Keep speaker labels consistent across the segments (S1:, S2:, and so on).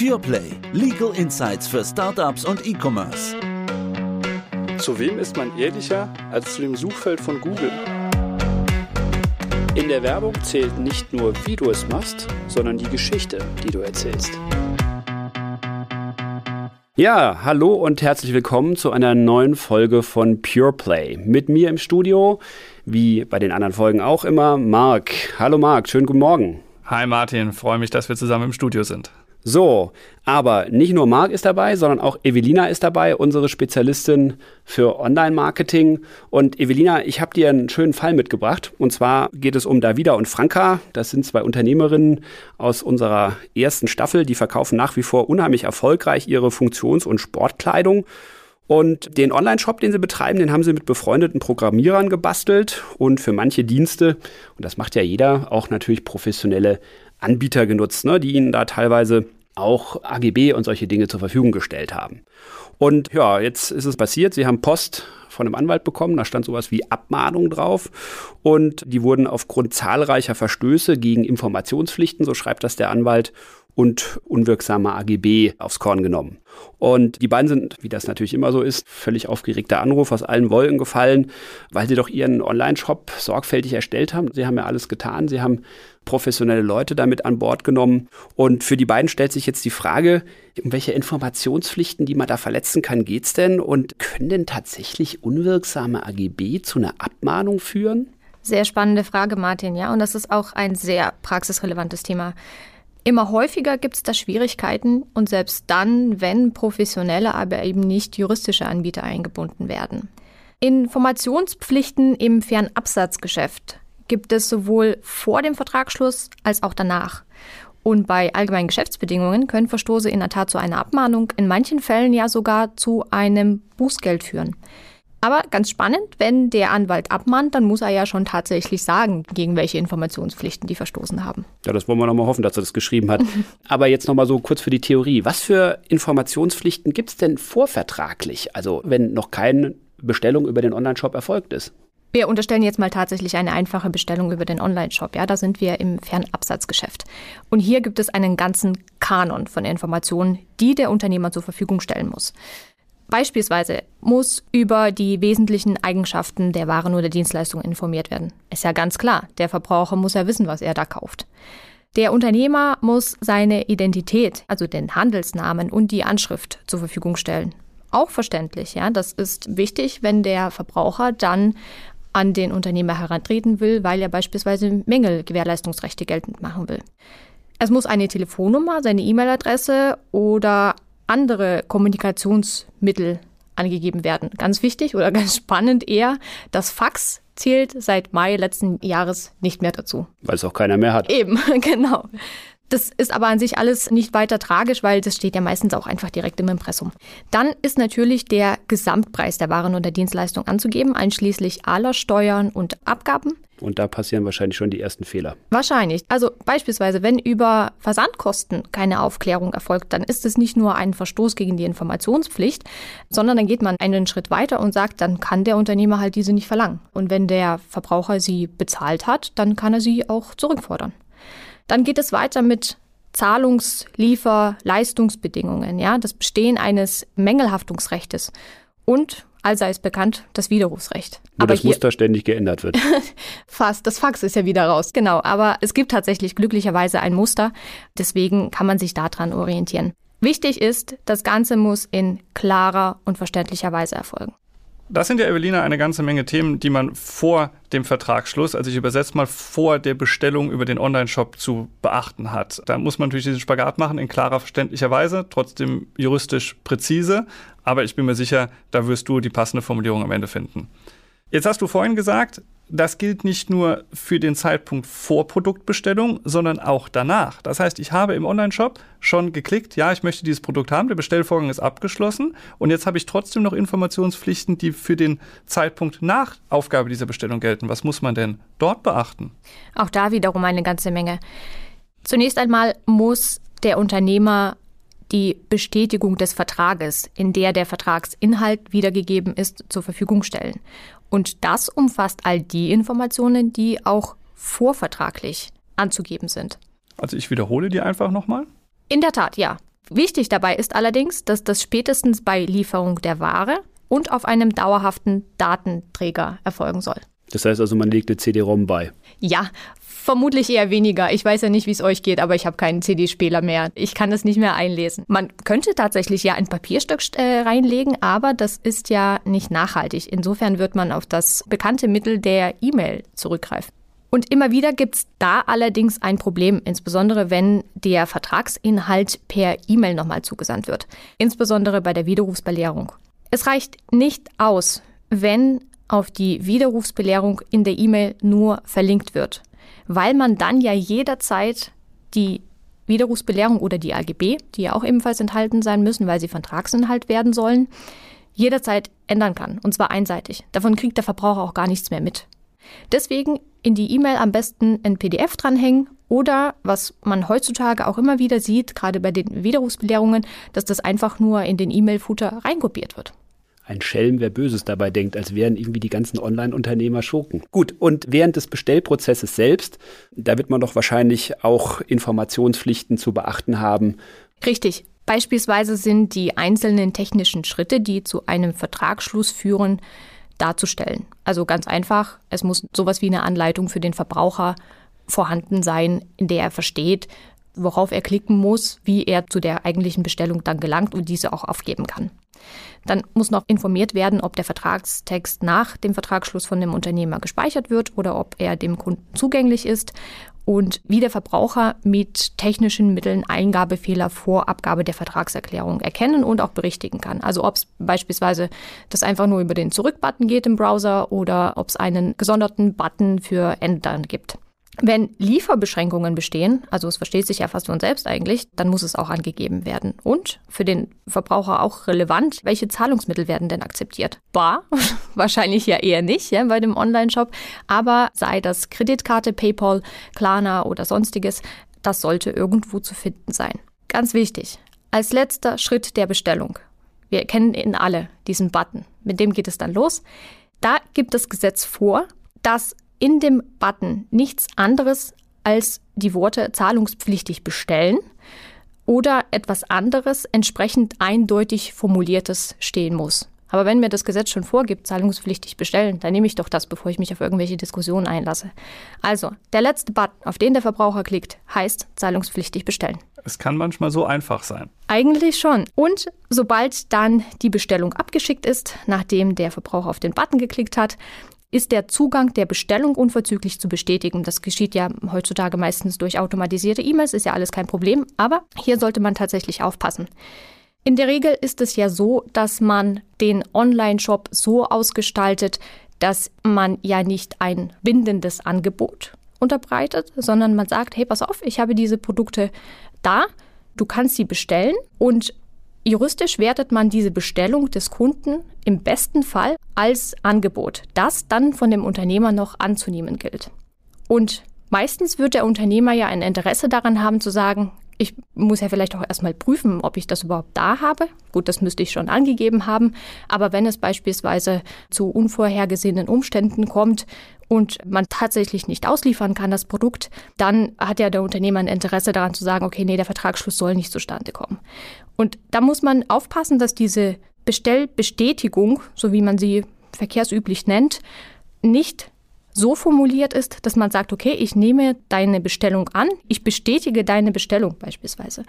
S1: PurePlay. Legal Insights für Startups und E-Commerce.
S2: Zu wem ist man ehrlicher als zu dem Suchfeld von Google? In der Werbung zählt nicht nur, wie du es machst, sondern die Geschichte, die du erzählst.
S3: Ja, hallo und herzlich willkommen zu einer neuen Folge von PurePlay. Mit mir im Studio, wie bei den anderen Folgen auch immer, Marc. Hallo Marc, schönen guten Morgen.
S4: Hi Martin, freue mich, dass wir zusammen im Studio sind.
S3: So, aber nicht nur Marc ist dabei, sondern auch Evelina ist dabei, unsere Spezialistin für Online-Marketing. Und Evelina, ich habe dir einen schönen Fall mitgebracht. Und zwar geht es um Davida und Franka. Das sind zwei Unternehmerinnen aus unserer ersten Staffel. Die verkaufen nach wie vor unheimlich erfolgreich ihre Funktions- und Sportkleidung. Und den Online-Shop, den sie betreiben, den haben sie mit befreundeten Programmierern gebastelt. Und für manche Dienste, und das macht ja jeder, auch natürlich professionelle Anbieter genutzt, ne, die ihnen da teilweise auch AGB und solche Dinge zur Verfügung gestellt haben. Und ja, jetzt ist es passiert, sie haben Post von einem Anwalt bekommen, da stand sowas wie Abmahnung drauf. Und die wurden aufgrund zahlreicher Verstöße gegen Informationspflichten, so schreibt das der Anwalt, und unwirksame AGB aufs Korn genommen. Und die beiden sind, wie das natürlich immer so ist, völlig aufgeregter Anruf aus allen Wolken gefallen, weil sie doch ihren Online-Shop sorgfältig erstellt haben. Sie haben ja alles getan. Sie haben professionelle Leute damit an Bord genommen. Und für die beiden stellt sich jetzt die Frage, um welche Informationspflichten, die man da verletzen kann, geht's denn? Und können denn tatsächlich unwirksame AGB zu einer Abmahnung führen?
S5: Sehr spannende Frage, Martin, ja. Und das ist auch ein sehr praxisrelevantes Thema. Immer häufiger gibt es da Schwierigkeiten und selbst dann, wenn professionelle, aber eben nicht juristische Anbieter eingebunden werden. Informationspflichten im Fernabsatzgeschäft gibt es sowohl vor dem Vertragsschluss als auch danach. Und bei allgemeinen Geschäftsbedingungen können Verstoße in der Tat zu einer Abmahnung, in manchen Fällen ja sogar zu einem Bußgeld führen. Aber ganz spannend, wenn der Anwalt abmahnt, dann muss er ja schon tatsächlich sagen, gegen welche Informationspflichten die verstoßen haben.
S3: Ja, das wollen wir nochmal hoffen, dass er das geschrieben hat. Aber jetzt nochmal so kurz für die Theorie. Was für Informationspflichten gibt es denn vorvertraglich? Also wenn noch keine Bestellung über den Online-Shop erfolgt ist?
S5: Wir unterstellen jetzt mal tatsächlich eine einfache Bestellung über den Online-Shop. Ja, da sind wir im Fernabsatzgeschäft. Und hier gibt es einen ganzen Kanon von Informationen, die der Unternehmer zur Verfügung stellen muss. Beispielsweise muss über die wesentlichen Eigenschaften der Waren oder Dienstleistung informiert werden. Ist ja ganz klar, der Verbraucher muss ja wissen, was er da kauft. Der Unternehmer muss seine Identität, also den Handelsnamen und die Anschrift zur Verfügung stellen. Auch verständlich, ja. Das ist wichtig, wenn der Verbraucher dann an den Unternehmer herantreten will, weil er beispielsweise Mängelgewährleistungsrechte geltend machen will. Es muss eine Telefonnummer, seine E-Mail-Adresse oder andere Kommunikationsmittel angegeben werden. Ganz wichtig oder ganz spannend eher, das Fax zählt seit Mai letzten Jahres nicht mehr dazu.
S3: Weil es auch keiner mehr hat.
S5: Eben, genau. Das ist aber an sich alles nicht weiter tragisch, weil das steht ja meistens auch einfach direkt im Impressum. Dann ist natürlich der Gesamtpreis der Waren und der Dienstleistung anzugeben, einschließlich aller Steuern und Abgaben.
S3: Und da passieren wahrscheinlich schon die ersten Fehler.
S5: Wahrscheinlich. Also beispielsweise, wenn über Versandkosten keine Aufklärung erfolgt, dann ist es nicht nur ein Verstoß gegen die Informationspflicht, sondern dann geht man einen Schritt weiter und sagt, dann kann der Unternehmer halt diese nicht verlangen. Und wenn der Verbraucher sie bezahlt hat, dann kann er sie auch zurückfordern. Dann geht es weiter mit Zahlungs-, Liefer-, Leistungsbedingungen, ja, das Bestehen eines Mängelhaftungsrechtes und allseits bekannt das Widerrufsrecht.
S3: Wo aber das hier, Muster ständig geändert wird.
S5: Fast, das Fax ist ja wieder raus, genau. Aber es gibt tatsächlich glücklicherweise ein Muster, deswegen kann man sich daran orientieren. Wichtig ist, das Ganze muss in klarer und verständlicher Weise erfolgen.
S4: Das sind ja, Evelina, eine ganze Menge Themen, die man vor dem Vertragsschluss, also ich übersetze mal vor der Bestellung über den Online-Shop zu beachten hat. Da muss man natürlich diesen Spagat machen in klarer, verständlicher Weise, trotzdem juristisch präzise. Aber ich bin mir sicher, da wirst du die passende Formulierung am Ende finden. Jetzt hast du vorhin gesagt, das gilt nicht nur für den Zeitpunkt vor Produktbestellung, sondern auch danach. Das heißt, ich habe im Online-Shop schon geklickt, ja, ich möchte dieses Produkt haben, der Bestellvorgang ist abgeschlossen und jetzt habe ich trotzdem noch Informationspflichten, die für den Zeitpunkt nach Aufgabe dieser Bestellung gelten. Was muss man denn dort beachten?
S5: Auch da wiederum eine ganze Menge. Zunächst einmal muss der Unternehmer die Bestätigung des Vertrages, in der der Vertragsinhalt wiedergegeben ist, zur Verfügung stellen. Und das umfasst all die Informationen, die auch vorvertraglich anzugeben sind.
S4: Also ich wiederhole die einfach nochmal.
S5: In der Tat, ja. Wichtig dabei ist allerdings, dass das spätestens bei Lieferung der Ware und auf einem dauerhaften Datenträger erfolgen soll.
S3: Das heißt also, man legt eine CD-ROM bei.
S5: Ja, vermutlich eher weniger. Ich weiß ja nicht, wie es euch geht, aber ich habe keinen CD-Spieler mehr. Ich kann das nicht mehr einlesen. Man könnte tatsächlich ja ein Papierstück äh, reinlegen, aber das ist ja nicht nachhaltig. Insofern wird man auf das bekannte Mittel der E-Mail zurückgreifen. Und immer wieder gibt es da allerdings ein Problem, insbesondere wenn der Vertragsinhalt per E-Mail nochmal zugesandt wird. Insbesondere bei der Widerrufsbelehrung. Es reicht nicht aus, wenn auf die Widerrufsbelehrung in der E-Mail nur verlinkt wird, weil man dann ja jederzeit die Widerrufsbelehrung oder die AGB, die ja auch ebenfalls enthalten sein müssen, weil sie Vertragsinhalt werden sollen, jederzeit ändern kann, und zwar einseitig. Davon kriegt der Verbraucher auch gar nichts mehr mit. Deswegen in die E-Mail am besten ein PDF dranhängen oder was man heutzutage auch immer wieder sieht, gerade bei den Widerrufsbelehrungen, dass das einfach nur in den E-Mail-Footer reinkopiert wird
S3: ein Schelm, wer Böses dabei denkt, als wären irgendwie die ganzen Online-Unternehmer Schurken. Gut, und während des Bestellprozesses selbst, da wird man doch wahrscheinlich auch Informationspflichten zu beachten haben.
S5: Richtig. Beispielsweise sind die einzelnen technischen Schritte, die zu einem Vertragsschluss führen, darzustellen. Also ganz einfach, es muss sowas wie eine Anleitung für den Verbraucher vorhanden sein, in der er versteht, worauf er klicken muss, wie er zu der eigentlichen Bestellung dann gelangt und diese auch aufgeben kann. Dann muss noch informiert werden, ob der Vertragstext nach dem Vertragsschluss von dem Unternehmer gespeichert wird oder ob er dem Kunden zugänglich ist und wie der Verbraucher mit technischen Mitteln Eingabefehler vor Abgabe der Vertragserklärung erkennen und auch berichtigen kann. Also ob es beispielsweise das einfach nur über den Zurück-Button geht im Browser oder ob es einen gesonderten Button für Ändern gibt. Wenn Lieferbeschränkungen bestehen, also es versteht sich ja fast von selbst eigentlich, dann muss es auch angegeben werden. Und für den Verbraucher auch relevant, welche Zahlungsmittel werden denn akzeptiert? Bar? Wahrscheinlich ja eher nicht ja, bei dem Online-Shop, aber sei das Kreditkarte, PayPal, Klarna oder sonstiges, das sollte irgendwo zu finden sein. Ganz wichtig, als letzter Schritt der Bestellung. Wir kennen ihn alle, diesen Button. Mit dem geht es dann los. Da gibt das Gesetz vor, dass in dem Button nichts anderes als die Worte zahlungspflichtig bestellen oder etwas anderes entsprechend eindeutig formuliertes stehen muss. Aber wenn mir das Gesetz schon vorgibt, zahlungspflichtig bestellen, dann nehme ich doch das, bevor ich mich auf irgendwelche Diskussionen einlasse. Also, der letzte Button, auf den der Verbraucher klickt, heißt zahlungspflichtig bestellen.
S4: Es kann manchmal so einfach sein.
S5: Eigentlich schon. Und sobald dann die Bestellung abgeschickt ist, nachdem der Verbraucher auf den Button geklickt hat, ist der Zugang der Bestellung unverzüglich zu bestätigen. Das geschieht ja heutzutage meistens durch automatisierte E-Mails, ist ja alles kein Problem, aber hier sollte man tatsächlich aufpassen. In der Regel ist es ja so, dass man den Online-Shop so ausgestaltet, dass man ja nicht ein bindendes Angebot unterbreitet, sondern man sagt, hey, pass auf, ich habe diese Produkte da, du kannst sie bestellen und Juristisch wertet man diese Bestellung des Kunden im besten Fall als Angebot, das dann von dem Unternehmer noch anzunehmen gilt. Und meistens wird der Unternehmer ja ein Interesse daran haben zu sagen, ich muss ja vielleicht auch erstmal prüfen, ob ich das überhaupt da habe. Gut, das müsste ich schon angegeben haben. Aber wenn es beispielsweise zu unvorhergesehenen Umständen kommt und man tatsächlich nicht ausliefern kann, das Produkt, dann hat ja der Unternehmer ein Interesse daran zu sagen, okay, nee, der Vertragsschluss soll nicht zustande kommen. Und da muss man aufpassen, dass diese Bestellbestätigung, so wie man sie verkehrsüblich nennt, nicht so formuliert ist, dass man sagt, okay, ich nehme deine Bestellung an, ich bestätige deine Bestellung beispielsweise.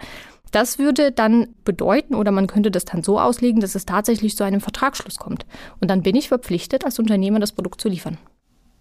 S5: Das würde dann bedeuten, oder man könnte das dann so auslegen, dass es tatsächlich zu einem Vertragsschluss kommt. Und dann bin ich verpflichtet, als Unternehmer das Produkt zu liefern.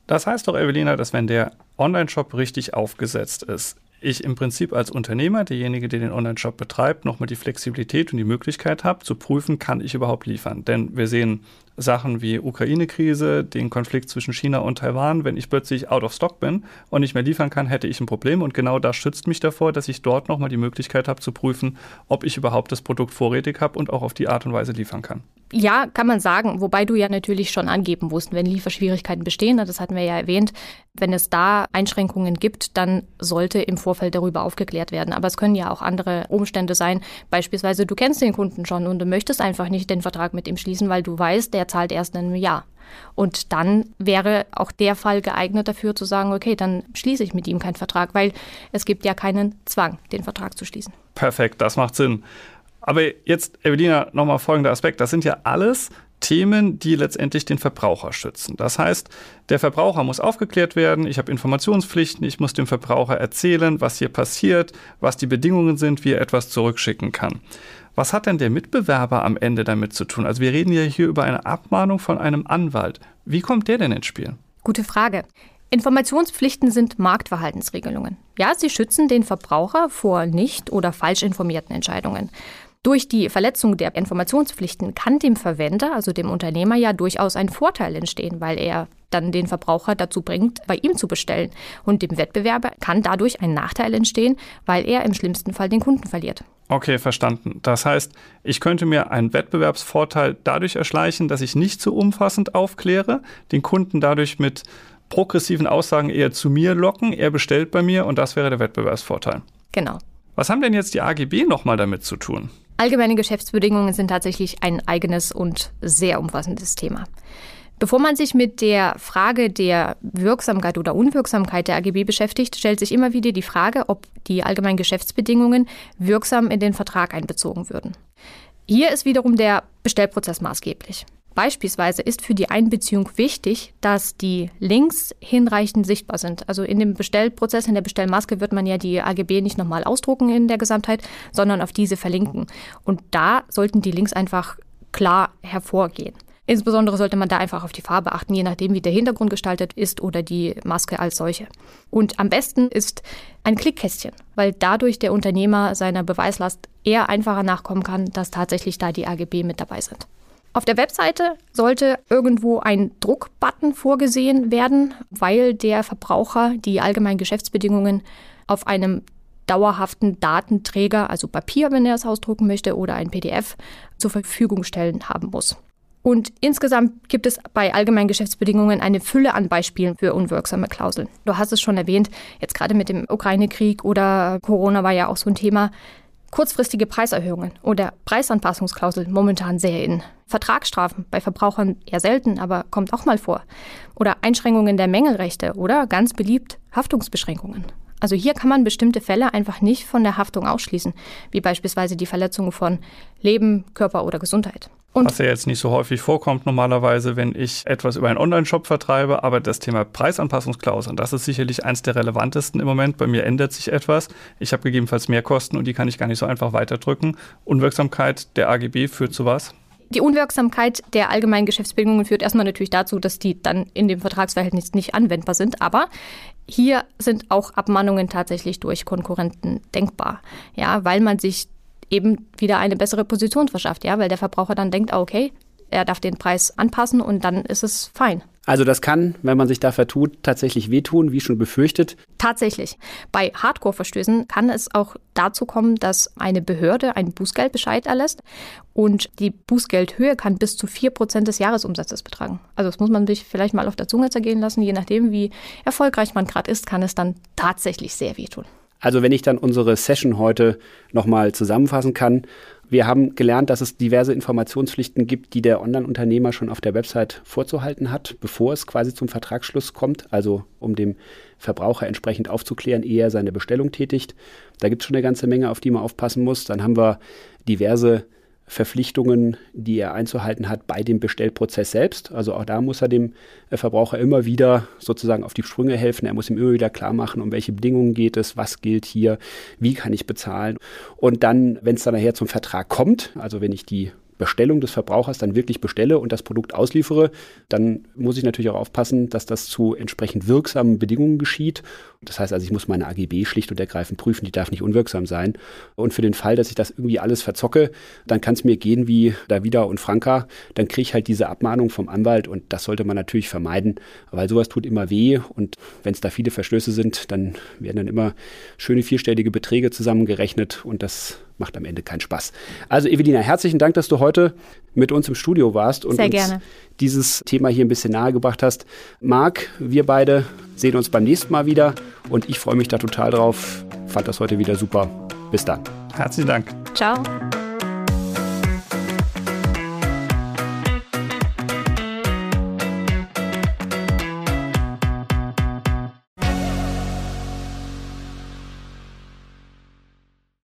S4: Das heißt doch, Evelina, dass wenn der Online-Shop richtig aufgesetzt ist, ich im Prinzip als Unternehmer, derjenige, der den Online-Shop betreibt, nochmal die Flexibilität und die Möglichkeit habe, zu prüfen, kann ich überhaupt liefern. Denn wir sehen Sachen wie Ukraine-Krise, den Konflikt zwischen China und Taiwan. Wenn ich plötzlich out of stock bin und nicht mehr liefern kann, hätte ich ein Problem. Und genau das schützt mich davor, dass ich dort nochmal die Möglichkeit habe zu prüfen, ob ich überhaupt das Produkt vorrätig habe und auch auf die Art und Weise liefern kann.
S5: Ja, kann man sagen, wobei du ja natürlich schon angeben musst, wenn Lieferschwierigkeiten bestehen, das hatten wir ja erwähnt, wenn es da Einschränkungen gibt, dann sollte im Vorfeld darüber aufgeklärt werden. Aber es können ja auch andere Umstände sein. Beispielsweise, du kennst den Kunden schon und du möchtest einfach nicht den Vertrag mit ihm schließen, weil du weißt, der zahlt erst in einem Jahr. Und dann wäre auch der Fall geeignet dafür zu sagen, okay, dann schließe ich mit ihm keinen Vertrag, weil es gibt ja keinen Zwang, den Vertrag zu schließen.
S4: Perfekt, das macht Sinn. Aber jetzt, Evelina, nochmal folgender Aspekt. Das sind ja alles Themen, die letztendlich den Verbraucher schützen. Das heißt, der Verbraucher muss aufgeklärt werden, ich habe Informationspflichten, ich muss dem Verbraucher erzählen, was hier passiert, was die Bedingungen sind, wie er etwas zurückschicken kann. Was hat denn der Mitbewerber am Ende damit zu tun? Also wir reden ja hier über eine Abmahnung von einem Anwalt. Wie kommt der denn ins Spiel?
S5: Gute Frage. Informationspflichten sind Marktverhaltensregelungen. Ja, sie schützen den Verbraucher vor nicht oder falsch informierten Entscheidungen. Durch die Verletzung der Informationspflichten kann dem Verwender, also dem Unternehmer, ja durchaus ein Vorteil entstehen, weil er dann den Verbraucher dazu bringt, bei ihm zu bestellen. Und dem Wettbewerber kann dadurch ein Nachteil entstehen, weil er im schlimmsten Fall den Kunden verliert.
S4: Okay, verstanden. Das heißt, ich könnte mir einen Wettbewerbsvorteil dadurch erschleichen, dass ich nicht zu so umfassend aufkläre, den Kunden dadurch mit progressiven Aussagen eher zu mir locken, er bestellt bei mir und das wäre der Wettbewerbsvorteil.
S5: Genau.
S4: Was haben denn jetzt die AGB nochmal damit zu tun?
S5: Allgemeine Geschäftsbedingungen sind tatsächlich ein eigenes und sehr umfassendes Thema. Bevor man sich mit der Frage der Wirksamkeit oder Unwirksamkeit der AGB beschäftigt, stellt sich immer wieder die Frage, ob die allgemeinen Geschäftsbedingungen wirksam in den Vertrag einbezogen würden. Hier ist wiederum der Bestellprozess maßgeblich. Beispielsweise ist für die Einbeziehung wichtig, dass die Links hinreichend sichtbar sind. Also in dem Bestellprozess, in der Bestellmaske wird man ja die AGB nicht nochmal ausdrucken in der Gesamtheit, sondern auf diese verlinken. Und da sollten die Links einfach klar hervorgehen. Insbesondere sollte man da einfach auf die Farbe achten, je nachdem, wie der Hintergrund gestaltet ist oder die Maske als solche. Und am besten ist ein Klickkästchen, weil dadurch der Unternehmer seiner Beweislast eher einfacher nachkommen kann, dass tatsächlich da die AGB mit dabei sind. Auf der Webseite sollte irgendwo ein Druckbutton vorgesehen werden, weil der Verbraucher die allgemeinen Geschäftsbedingungen auf einem dauerhaften Datenträger, also Papier, wenn er es ausdrucken möchte, oder ein PDF zur Verfügung stellen haben muss. Und insgesamt gibt es bei allgemeinen Geschäftsbedingungen eine Fülle an Beispielen für unwirksame Klauseln. Du hast es schon erwähnt, jetzt gerade mit dem Ukraine-Krieg oder Corona war ja auch so ein Thema. Kurzfristige Preiserhöhungen oder Preisanpassungsklausel momentan sehr in. Vertragsstrafen bei Verbrauchern eher selten, aber kommt auch mal vor. Oder Einschränkungen der Mängelrechte oder ganz beliebt Haftungsbeschränkungen. Also hier kann man bestimmte Fälle einfach nicht von der Haftung ausschließen, wie beispielsweise die Verletzung von Leben, Körper oder Gesundheit.
S4: Und Was ja jetzt nicht so häufig vorkommt normalerweise, wenn ich etwas über einen Online-Shop vertreibe, aber das Thema Preisanpassungsklauseln, das ist sicherlich eins der relevantesten im Moment. Bei mir ändert sich etwas. Ich habe gegebenenfalls mehr Kosten und die kann ich gar nicht so einfach weiterdrücken. Unwirksamkeit der AGB führt zu was?
S5: Die Unwirksamkeit der allgemeinen Geschäftsbedingungen führt erstmal natürlich dazu, dass die dann in dem Vertragsverhältnis nicht anwendbar sind. Aber hier sind auch Abmahnungen tatsächlich durch Konkurrenten denkbar. Ja, weil man sich eben wieder eine bessere Position verschafft, ja, weil der Verbraucher dann denkt, ah, okay, er darf den Preis anpassen und dann ist es fein.
S3: Also das kann, wenn man sich da vertut, tatsächlich wehtun, wie schon befürchtet.
S5: Tatsächlich. Bei Hardcore-Verstößen kann es auch dazu kommen, dass eine Behörde einen Bußgeldbescheid erlässt und die Bußgeldhöhe kann bis zu 4% des Jahresumsatzes betragen. Also das muss man sich vielleicht mal auf der Zunge zergehen lassen. Je nachdem, wie erfolgreich man gerade ist, kann es dann tatsächlich sehr wehtun.
S3: Also wenn ich dann unsere Session heute nochmal zusammenfassen kann, wir haben gelernt, dass es diverse Informationspflichten gibt, die der Online-Unternehmer schon auf der Website vorzuhalten hat, bevor es quasi zum Vertragsschluss kommt, also um dem Verbraucher entsprechend aufzuklären, ehe er seine Bestellung tätigt. Da gibt es schon eine ganze Menge, auf die man aufpassen muss. Dann haben wir diverse Verpflichtungen, die er einzuhalten hat bei dem Bestellprozess selbst. Also auch da muss er dem äh, Verbraucher immer wieder sozusagen auf die Sprünge helfen. Er muss ihm immer wieder klar machen, um welche Bedingungen geht es, was gilt hier, wie kann ich bezahlen. Und dann, wenn es dann nachher zum Vertrag kommt, also wenn ich die Bestellung des Verbrauchers dann wirklich bestelle und das Produkt ausliefere, dann muss ich natürlich auch aufpassen, dass das zu entsprechend wirksamen Bedingungen geschieht. Das heißt also, ich muss meine AGB schlicht und ergreifend prüfen, die darf nicht unwirksam sein. Und für den Fall, dass ich das irgendwie alles verzocke, dann kann es mir gehen wie Davida und Franka, dann kriege ich halt diese Abmahnung vom Anwalt und das sollte man natürlich vermeiden, weil sowas tut immer weh und wenn es da viele Verstöße sind, dann werden dann immer schöne vierstellige Beträge zusammengerechnet und das macht am Ende keinen Spaß. Also Evelina, herzlichen Dank, dass du heute mit uns im Studio warst und
S5: Sehr
S3: uns
S5: gerne.
S3: dieses Thema hier ein bisschen nahegebracht hast. Marc, wir beide sehen uns beim nächsten Mal wieder und ich freue mich da total drauf. Fand das heute wieder super. Bis dann.
S4: Herzlichen Dank.
S5: Ciao.